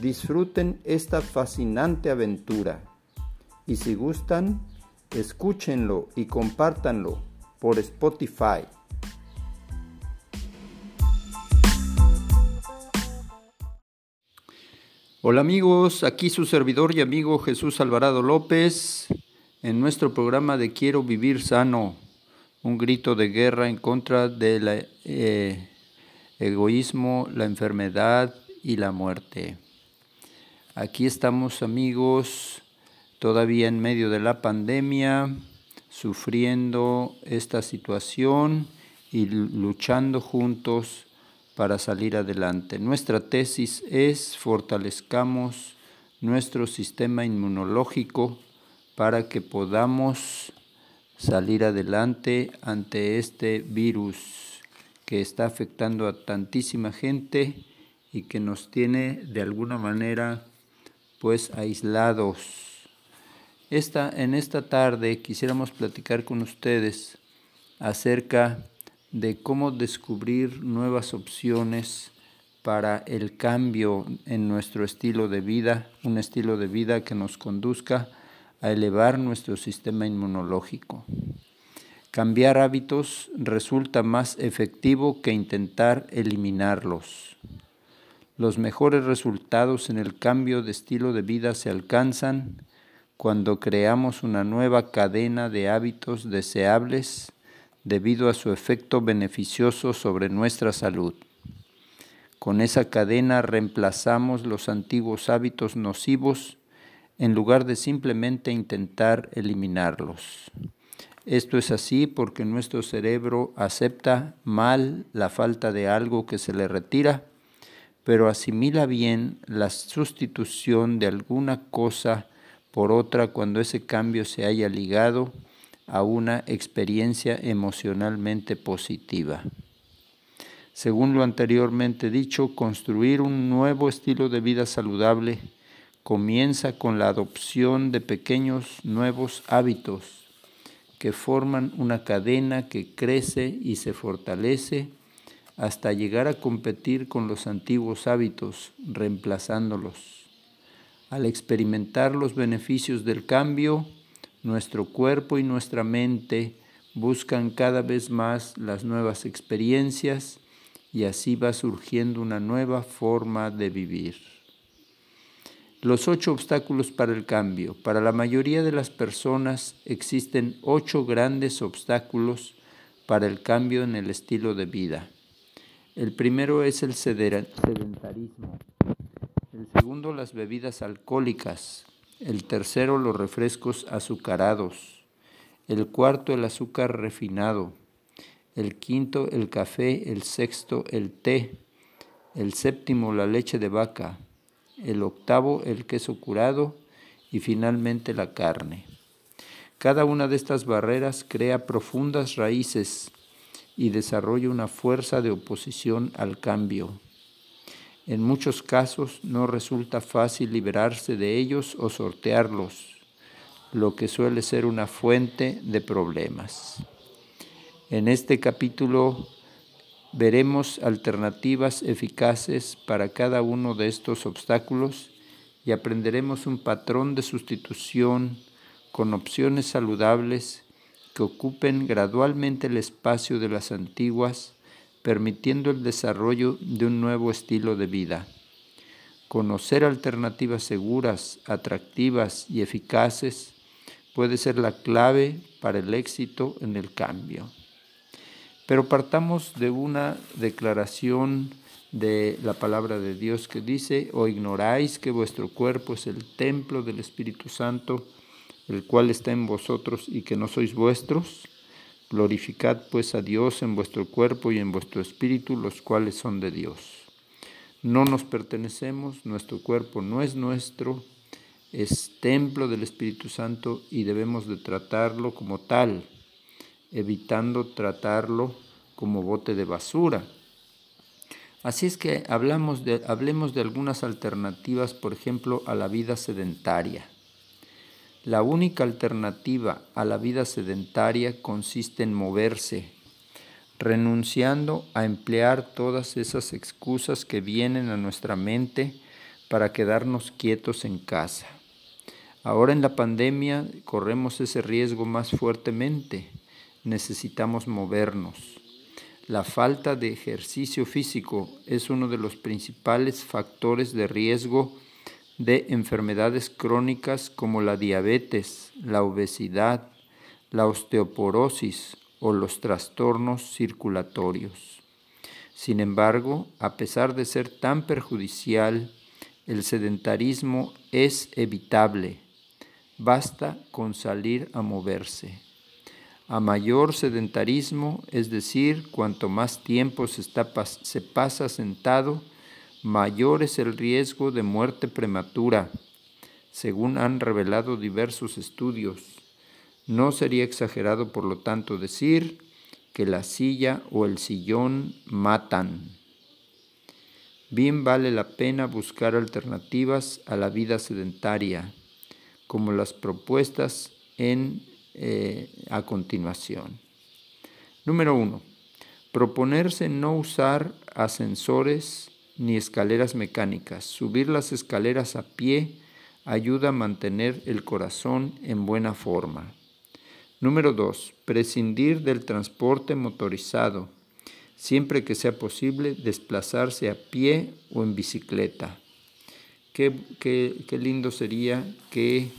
Disfruten esta fascinante aventura y si gustan, escúchenlo y compártanlo por Spotify. Hola amigos, aquí su servidor y amigo Jesús Alvarado López en nuestro programa de Quiero Vivir Sano, un grito de guerra en contra del eh, egoísmo, la enfermedad y la muerte. Aquí estamos amigos todavía en medio de la pandemia, sufriendo esta situación y luchando juntos para salir adelante. Nuestra tesis es fortalezcamos nuestro sistema inmunológico para que podamos salir adelante ante este virus que está afectando a tantísima gente y que nos tiene de alguna manera pues aislados. Esta, en esta tarde quisiéramos platicar con ustedes acerca de cómo descubrir nuevas opciones para el cambio en nuestro estilo de vida, un estilo de vida que nos conduzca a elevar nuestro sistema inmunológico. Cambiar hábitos resulta más efectivo que intentar eliminarlos. Los mejores resultados en el cambio de estilo de vida se alcanzan cuando creamos una nueva cadena de hábitos deseables debido a su efecto beneficioso sobre nuestra salud. Con esa cadena reemplazamos los antiguos hábitos nocivos en lugar de simplemente intentar eliminarlos. Esto es así porque nuestro cerebro acepta mal la falta de algo que se le retira pero asimila bien la sustitución de alguna cosa por otra cuando ese cambio se haya ligado a una experiencia emocionalmente positiva. Según lo anteriormente dicho, construir un nuevo estilo de vida saludable comienza con la adopción de pequeños nuevos hábitos que forman una cadena que crece y se fortalece hasta llegar a competir con los antiguos hábitos, reemplazándolos. Al experimentar los beneficios del cambio, nuestro cuerpo y nuestra mente buscan cada vez más las nuevas experiencias y así va surgiendo una nueva forma de vivir. Los ocho obstáculos para el cambio. Para la mayoría de las personas existen ocho grandes obstáculos para el cambio en el estilo de vida. El primero es el sedentarismo, el segundo las bebidas alcohólicas, el tercero los refrescos azucarados, el cuarto el azúcar refinado, el quinto el café, el sexto el té, el séptimo la leche de vaca, el octavo el queso curado. Y finalmente la carne. Cada una de estas barreras crea profundas raíces y desarrolla una fuerza de oposición al cambio. En muchos casos no resulta fácil liberarse de ellos o sortearlos, lo que suele ser una fuente de problemas. En este capítulo veremos alternativas eficaces para cada uno de estos obstáculos y aprenderemos un patrón de sustitución con opciones saludables ocupen gradualmente el espacio de las antiguas, permitiendo el desarrollo de un nuevo estilo de vida. Conocer alternativas seguras, atractivas y eficaces puede ser la clave para el éxito en el cambio. Pero partamos de una declaración de la palabra de Dios que dice, o ignoráis que vuestro cuerpo es el templo del Espíritu Santo, el cual está en vosotros y que no sois vuestros, glorificad pues a Dios en vuestro cuerpo y en vuestro espíritu, los cuales son de Dios. No nos pertenecemos, nuestro cuerpo no es nuestro, es templo del Espíritu Santo y debemos de tratarlo como tal, evitando tratarlo como bote de basura. Así es que hablamos de, hablemos de algunas alternativas, por ejemplo, a la vida sedentaria. La única alternativa a la vida sedentaria consiste en moverse, renunciando a emplear todas esas excusas que vienen a nuestra mente para quedarnos quietos en casa. Ahora en la pandemia corremos ese riesgo más fuertemente. Necesitamos movernos. La falta de ejercicio físico es uno de los principales factores de riesgo de enfermedades crónicas como la diabetes, la obesidad, la osteoporosis o los trastornos circulatorios. Sin embargo, a pesar de ser tan perjudicial, el sedentarismo es evitable. Basta con salir a moverse. A mayor sedentarismo, es decir, cuanto más tiempo se, pasa sentado, mayor es el riesgo de muerte prematura, según han revelado diversos estudios. No sería exagerado, por lo tanto, decir que la silla o el sillón matan. Bien vale la pena buscar alternativas a la vida sedentaria, como las propuestas en, eh, a continuación. Número uno, proponerse no usar ascensores ni escaleras mecánicas. Subir las escaleras a pie ayuda a mantener el corazón en buena forma. Número 2. Prescindir del transporte motorizado. Siempre que sea posible, desplazarse a pie o en bicicleta. Qué, lindo sería que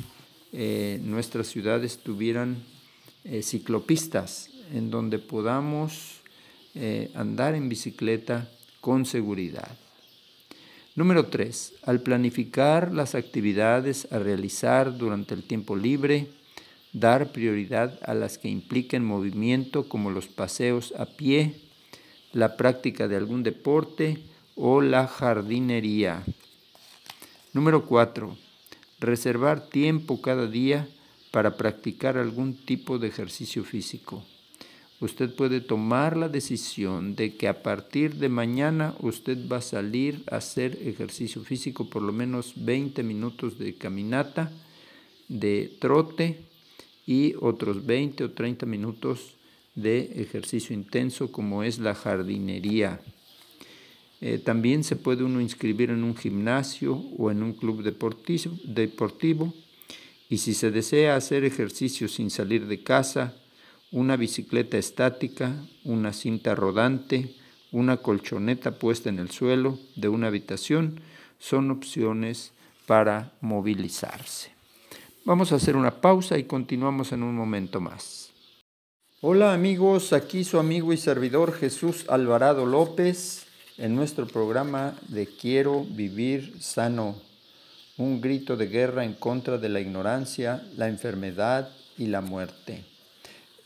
eh, nuestras ciudades tuvieran eh, ciclopistas en donde podamos eh, andar en bicicleta con seguridad. Número 3. Al planificar las actividades a realizar durante el tiempo libre, dar prioridad a las que impliquen movimiento como los paseos a pie, la práctica de algún deporte o la jardinería. Número 4. Reservar tiempo cada día para practicar algún tipo de ejercicio físico. Usted puede tomar la decisión de que a partir de mañana usted va a salir a hacer ejercicio físico por lo menos 20 minutos de caminata, de trote y otros 20 o 30 minutos de ejercicio intenso como es la jardinería. Eh, también se puede uno inscribir en un gimnasio o en un club deportivo, deportivo y si se desea hacer ejercicio sin salir de casa, una bicicleta estática, una cinta rodante, una colchoneta puesta en el suelo de una habitación son opciones para movilizarse. Vamos a hacer una pausa y continuamos en un momento más. Hola amigos, aquí su amigo y servidor Jesús Alvarado López en nuestro programa de Quiero vivir sano, un grito de guerra en contra de la ignorancia, la enfermedad y la muerte.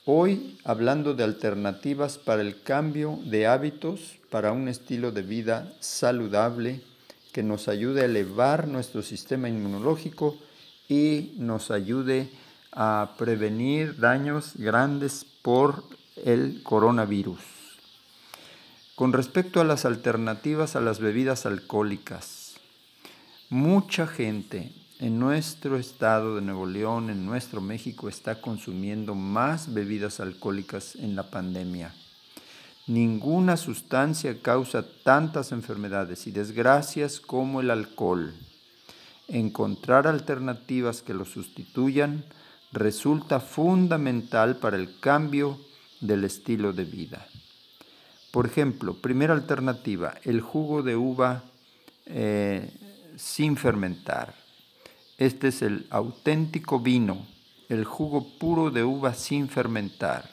Hoy hablando de alternativas para el cambio de hábitos para un estilo de vida saludable que nos ayude a elevar nuestro sistema inmunológico y nos ayude a prevenir daños grandes por el coronavirus. Con respecto a las alternativas a las bebidas alcohólicas, mucha gente en nuestro estado de Nuevo León, en nuestro México, está consumiendo más bebidas alcohólicas en la pandemia. Ninguna sustancia causa tantas enfermedades y desgracias como el alcohol. Encontrar alternativas que lo sustituyan resulta fundamental para el cambio del estilo de vida. Por ejemplo, primera alternativa, el jugo de uva eh, sin fermentar. Este es el auténtico vino, el jugo puro de uva sin fermentar.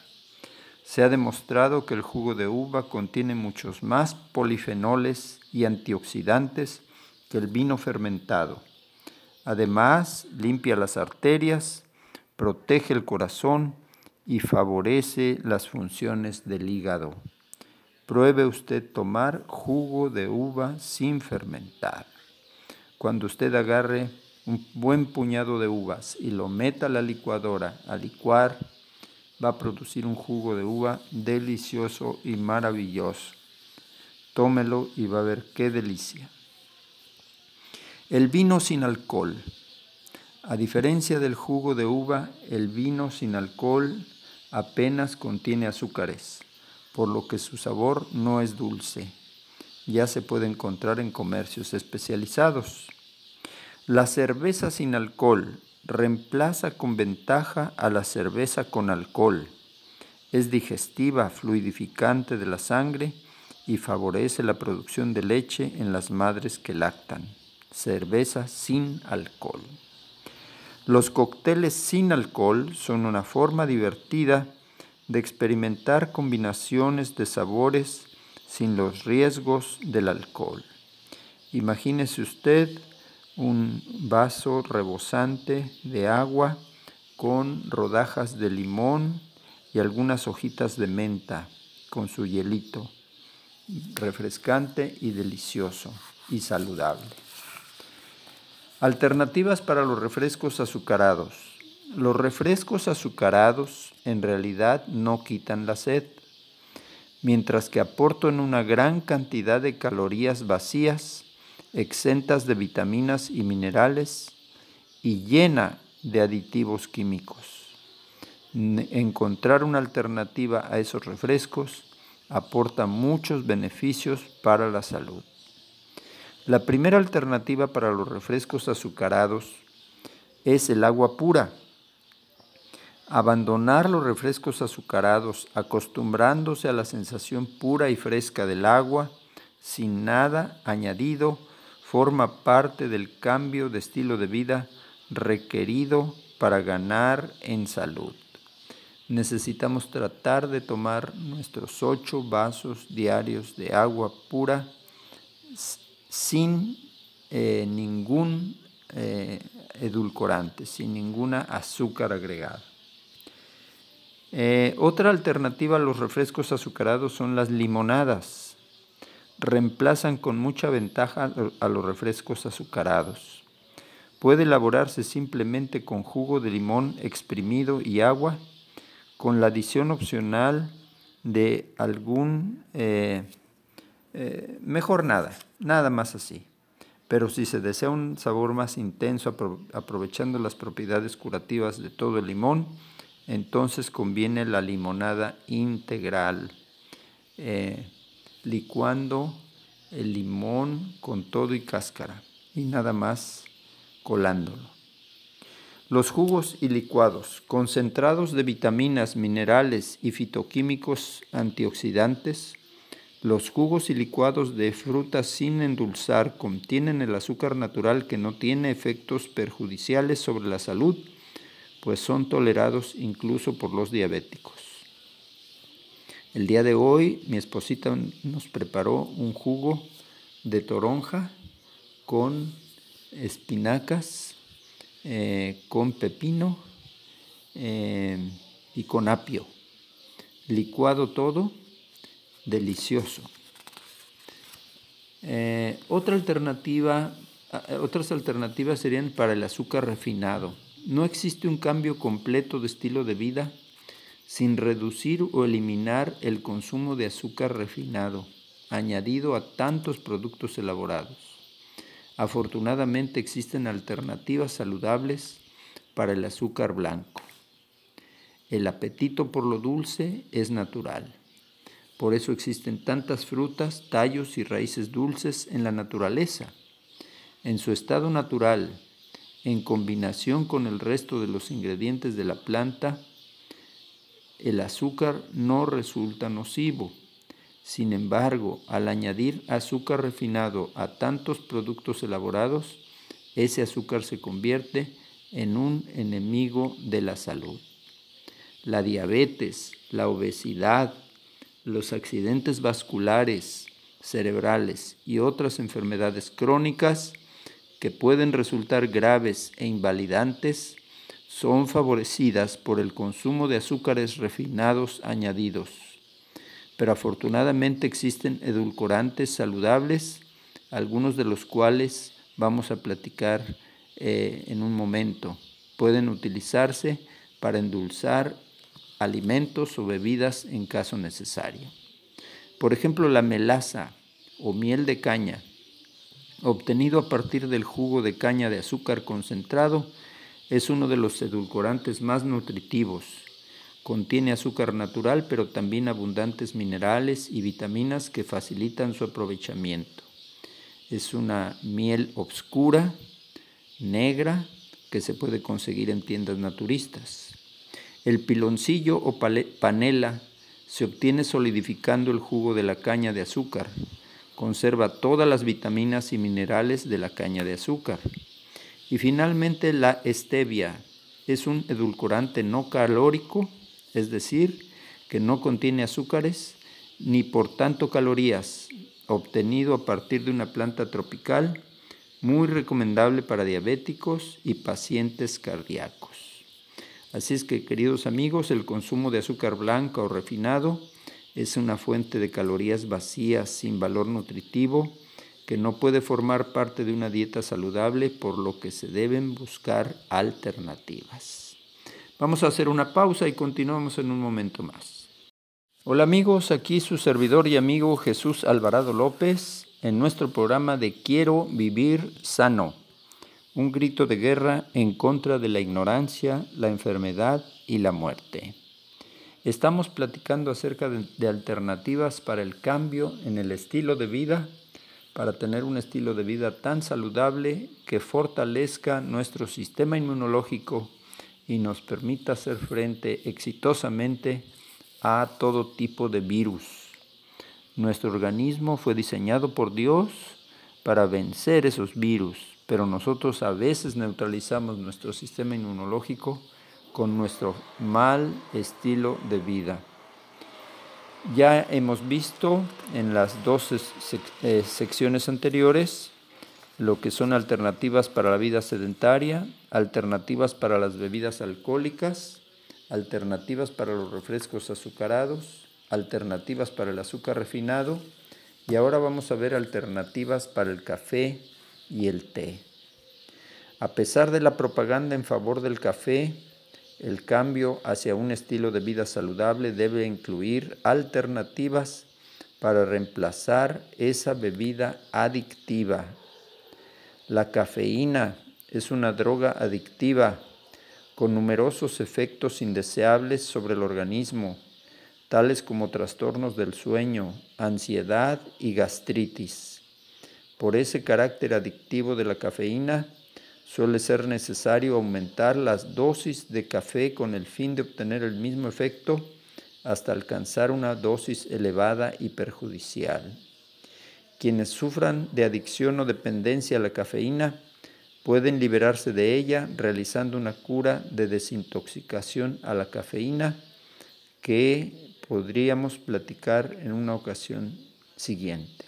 Se ha demostrado que el jugo de uva contiene muchos más polifenoles y antioxidantes que el vino fermentado. Además, limpia las arterias, protege el corazón y favorece las funciones del hígado. Pruebe usted tomar jugo de uva sin fermentar. Cuando usted agarre un buen puñado de uvas y lo meta a la licuadora a licuar, va a producir un jugo de uva delicioso y maravilloso. Tómelo y va a ver qué delicia. El vino sin alcohol. A diferencia del jugo de uva, el vino sin alcohol apenas contiene azúcares, por lo que su sabor no es dulce. Ya se puede encontrar en comercios especializados. La cerveza sin alcohol reemplaza con ventaja a la cerveza con alcohol. Es digestiva, fluidificante de la sangre y favorece la producción de leche en las madres que lactan. Cerveza sin alcohol. Los cócteles sin alcohol son una forma divertida de experimentar combinaciones de sabores sin los riesgos del alcohol. Imagínese usted un vaso rebosante de agua con rodajas de limón y algunas hojitas de menta con su hielito, refrescante y delicioso y saludable. Alternativas para los refrescos azucarados. Los refrescos azucarados en realidad no quitan la sed, mientras que aportan una gran cantidad de calorías vacías, exentas de vitaminas y minerales y llena de aditivos químicos. Encontrar una alternativa a esos refrescos aporta muchos beneficios para la salud. La primera alternativa para los refrescos azucarados es el agua pura. Abandonar los refrescos azucarados acostumbrándose a la sensación pura y fresca del agua, sin nada añadido, forma parte del cambio de estilo de vida requerido para ganar en salud. Necesitamos tratar de tomar nuestros ocho vasos diarios de agua pura sin eh, ningún eh, edulcorante, sin ninguna azúcar agregada. Eh, otra alternativa a los refrescos azucarados son las limonadas. Reemplazan con mucha ventaja a los refrescos azucarados. Puede elaborarse simplemente con jugo de limón exprimido y agua, con la adición opcional de algún eh, mejor nada, nada más así. Pero si se desea un sabor más intenso aprovechando las propiedades curativas de todo el limón, entonces conviene la limonada integral, eh, licuando el limón con todo y cáscara y nada más colándolo. Los jugos y licuados, concentrados de vitaminas, minerales y fitoquímicos antioxidantes, los jugos y licuados de frutas sin endulzar contienen el azúcar natural que no tiene efectos perjudiciales sobre la salud, pues son tolerados incluso por los diabéticos. El día de hoy mi esposita nos preparó un jugo de toronja con espinacas, eh, con pepino eh, y con apio. Licuado todo delicioso. Eh, otra alternativa, otras alternativas serían para el azúcar refinado. No existe un cambio completo de estilo de vida sin reducir o eliminar el consumo de azúcar refinado, añadido a tantos productos elaborados. Afortunadamente existen alternativas saludables para el azúcar blanco. El apetito por lo dulce es natural. Por eso existen tantas frutas, tallos y raíces dulces en la naturaleza. En su estado natural, en combinación con el resto de los ingredientes de la planta, el azúcar no resulta nocivo. Sin embargo, al añadir azúcar refinado a tantos productos elaborados, ese azúcar se convierte en un enemigo de la salud. La diabetes, la obesidad, los accidentes vasculares, cerebrales y otras enfermedades crónicas que pueden resultar graves e invalidantes son favorecidas por el consumo de azúcares refinados añadidos. Pero afortunadamente existen edulcorantes saludables, algunos de los cuales vamos a platicar eh, en un momento. Pueden utilizarse para endulzar alimentos o bebidas en caso necesario. Por ejemplo, la melaza o miel de caña, obtenido a partir del jugo de caña de azúcar concentrado, es uno de los edulcorantes más nutritivos. Contiene azúcar natural, pero también abundantes minerales y vitaminas que facilitan su aprovechamiento. Es una miel obscura, negra, que se puede conseguir en tiendas naturistas. El piloncillo o panela se obtiene solidificando el jugo de la caña de azúcar. Conserva todas las vitaminas y minerales de la caña de azúcar. Y finalmente la stevia es un edulcorante no calórico, es decir, que no contiene azúcares ni por tanto calorías, obtenido a partir de una planta tropical, muy recomendable para diabéticos y pacientes cardíacos. Así es que, queridos amigos, el consumo de azúcar blanca o refinado es una fuente de calorías vacías sin valor nutritivo que no puede formar parte de una dieta saludable, por lo que se deben buscar alternativas. Vamos a hacer una pausa y continuamos en un momento más. Hola amigos, aquí su servidor y amigo Jesús Alvarado López en nuestro programa de Quiero vivir sano, un grito de guerra en contra de la ignorancia, la enfermedad y la muerte. Estamos platicando acerca de, de alternativas para el cambio en el estilo de vida para tener un estilo de vida tan saludable que fortalezca nuestro sistema inmunológico y nos permita hacer frente exitosamente a todo tipo de virus. Nuestro organismo fue diseñado por Dios para vencer esos virus, pero nosotros a veces neutralizamos nuestro sistema inmunológico con nuestro mal estilo de vida. Ya hemos visto en las dos eh, secciones anteriores lo que son alternativas para la vida sedentaria, alternativas para las bebidas alcohólicas, alternativas para los refrescos azucarados, alternativas para el azúcar refinado y ahora vamos a ver alternativas para el café y el té. A pesar de la propaganda en favor del café, el cambio hacia un estilo de vida saludable debe incluir alternativas para reemplazar esa bebida adictiva. La cafeína es una droga adictiva con numerosos efectos indeseables sobre el organismo, tales como trastornos del sueño, ansiedad y gastritis. Por ese carácter adictivo de la cafeína, Suele ser necesario aumentar las dosis de café con el fin de obtener el mismo efecto hasta alcanzar una dosis elevada y perjudicial. Quienes sufran de adicción o dependencia a la cafeína pueden liberarse de ella realizando una cura de desintoxicación a la cafeína que podríamos platicar en una ocasión siguiente.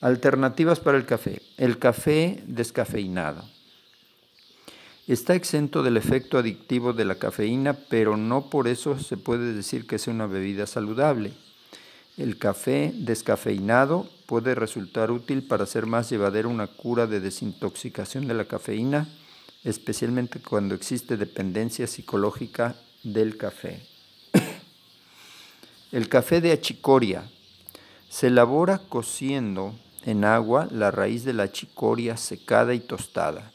Alternativas para el café. El café descafeinado. Está exento del efecto adictivo de la cafeína, pero no por eso se puede decir que sea una bebida saludable. El café descafeinado puede resultar útil para hacer más llevadera una cura de desintoxicación de la cafeína, especialmente cuando existe dependencia psicológica del café. El café de achicoria se elabora cociendo en agua la raíz de la achicoria secada y tostada.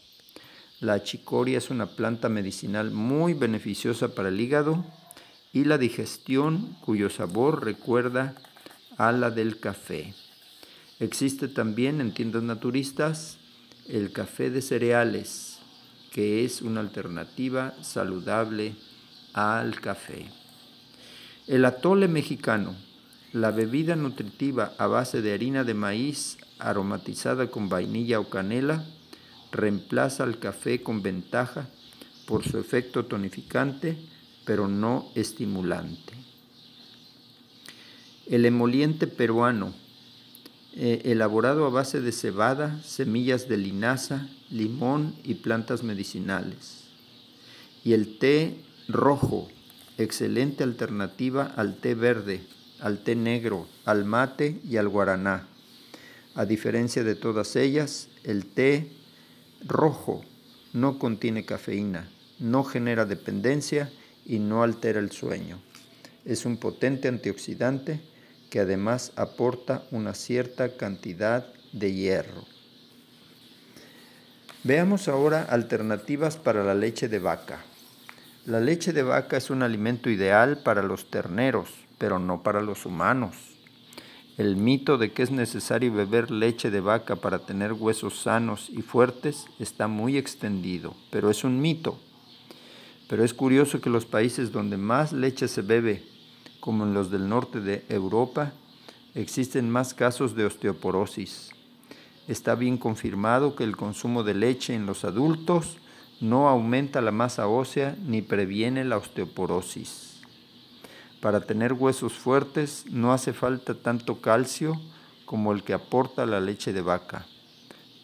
La chicoria es una planta medicinal muy beneficiosa para el hígado y la digestión cuyo sabor recuerda a la del café. Existe también en tiendas naturistas el café de cereales, que es una alternativa saludable al café. El atole mexicano, la bebida nutritiva a base de harina de maíz aromatizada con vainilla o canela, reemplaza al café con ventaja por su efecto tonificante, pero no estimulante. El emoliente peruano, eh, elaborado a base de cebada, semillas de linaza, limón y plantas medicinales. Y el té rojo, excelente alternativa al té verde, al té negro, al mate y al guaraná. A diferencia de todas ellas, el té rojo no contiene cafeína, no genera dependencia y no altera el sueño. Es un potente antioxidante que además aporta una cierta cantidad de hierro. Veamos ahora alternativas para la leche de vaca. La leche de vaca es un alimento ideal para los terneros, pero no para los humanos. El mito de que es necesario beber leche de vaca para tener huesos sanos y fuertes está muy extendido, pero es un mito. Pero es curioso que los países donde más leche se bebe, como en los del norte de Europa, existen más casos de osteoporosis. Está bien confirmado que el consumo de leche en los adultos no aumenta la masa ósea ni previene la osteoporosis. Para tener huesos fuertes no hace falta tanto calcio como el que aporta la leche de vaca.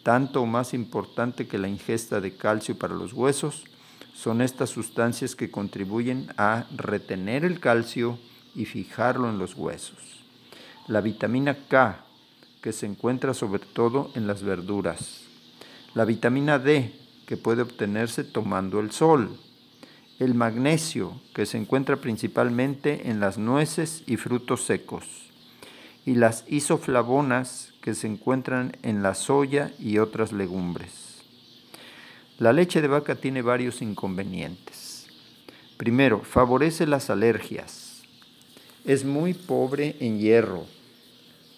Tanto o más importante que la ingesta de calcio para los huesos son estas sustancias que contribuyen a retener el calcio y fijarlo en los huesos. La vitamina K, que se encuentra sobre todo en las verduras. La vitamina D, que puede obtenerse tomando el sol el magnesio, que se encuentra principalmente en las nueces y frutos secos, y las isoflavonas, que se encuentran en la soya y otras legumbres. La leche de vaca tiene varios inconvenientes. Primero, favorece las alergias. Es muy pobre en hierro.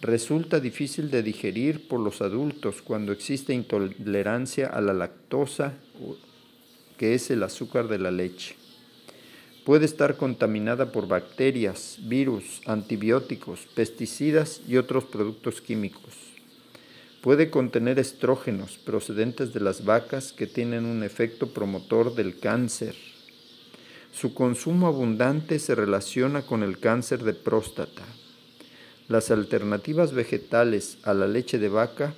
Resulta difícil de digerir por los adultos cuando existe intolerancia a la lactosa que es el azúcar de la leche. Puede estar contaminada por bacterias, virus, antibióticos, pesticidas y otros productos químicos. Puede contener estrógenos procedentes de las vacas que tienen un efecto promotor del cáncer. Su consumo abundante se relaciona con el cáncer de próstata. Las alternativas vegetales a la leche de vaca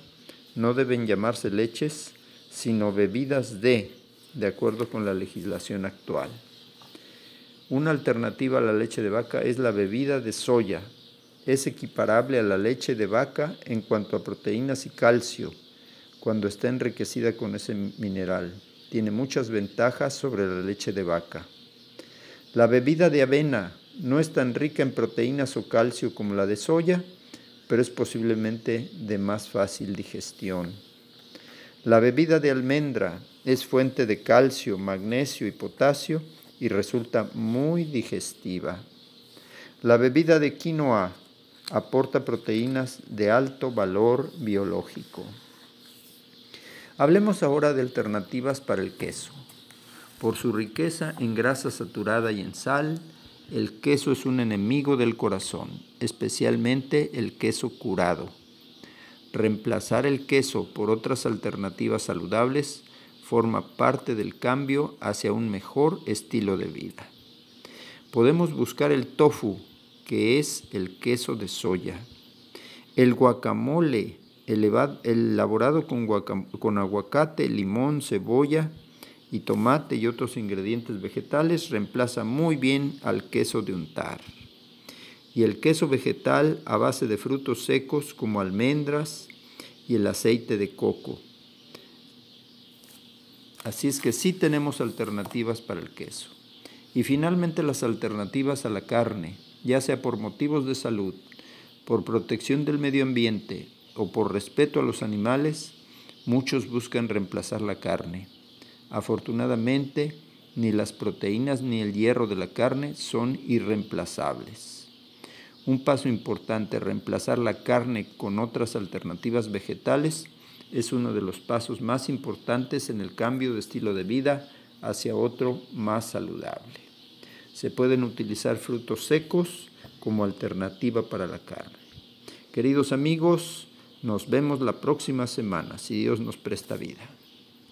no deben llamarse leches, sino bebidas de de acuerdo con la legislación actual. Una alternativa a la leche de vaca es la bebida de soya. Es equiparable a la leche de vaca en cuanto a proteínas y calcio, cuando está enriquecida con ese mineral. Tiene muchas ventajas sobre la leche de vaca. La bebida de avena no es tan rica en proteínas o calcio como la de soya, pero es posiblemente de más fácil digestión. La bebida de almendra es fuente de calcio, magnesio y potasio y resulta muy digestiva. La bebida de quinoa aporta proteínas de alto valor biológico. Hablemos ahora de alternativas para el queso. Por su riqueza en grasa saturada y en sal, el queso es un enemigo del corazón, especialmente el queso curado. Reemplazar el queso por otras alternativas saludables forma parte del cambio hacia un mejor estilo de vida. Podemos buscar el tofu, que es el queso de soya, el guacamole, elaborado con, con aguacate, limón, cebolla y tomate y otros ingredientes vegetales, reemplaza muy bien al queso de untar. Y el queso vegetal a base de frutos secos como almendras y el aceite de coco Así es que sí tenemos alternativas para el queso. Y finalmente las alternativas a la carne, ya sea por motivos de salud, por protección del medio ambiente o por respeto a los animales, muchos buscan reemplazar la carne. Afortunadamente, ni las proteínas ni el hierro de la carne son irreemplazables. Un paso importante, reemplazar la carne con otras alternativas vegetales, es uno de los pasos más importantes en el cambio de estilo de vida hacia otro más saludable. Se pueden utilizar frutos secos como alternativa para la carne. Queridos amigos, nos vemos la próxima semana, si Dios nos presta vida.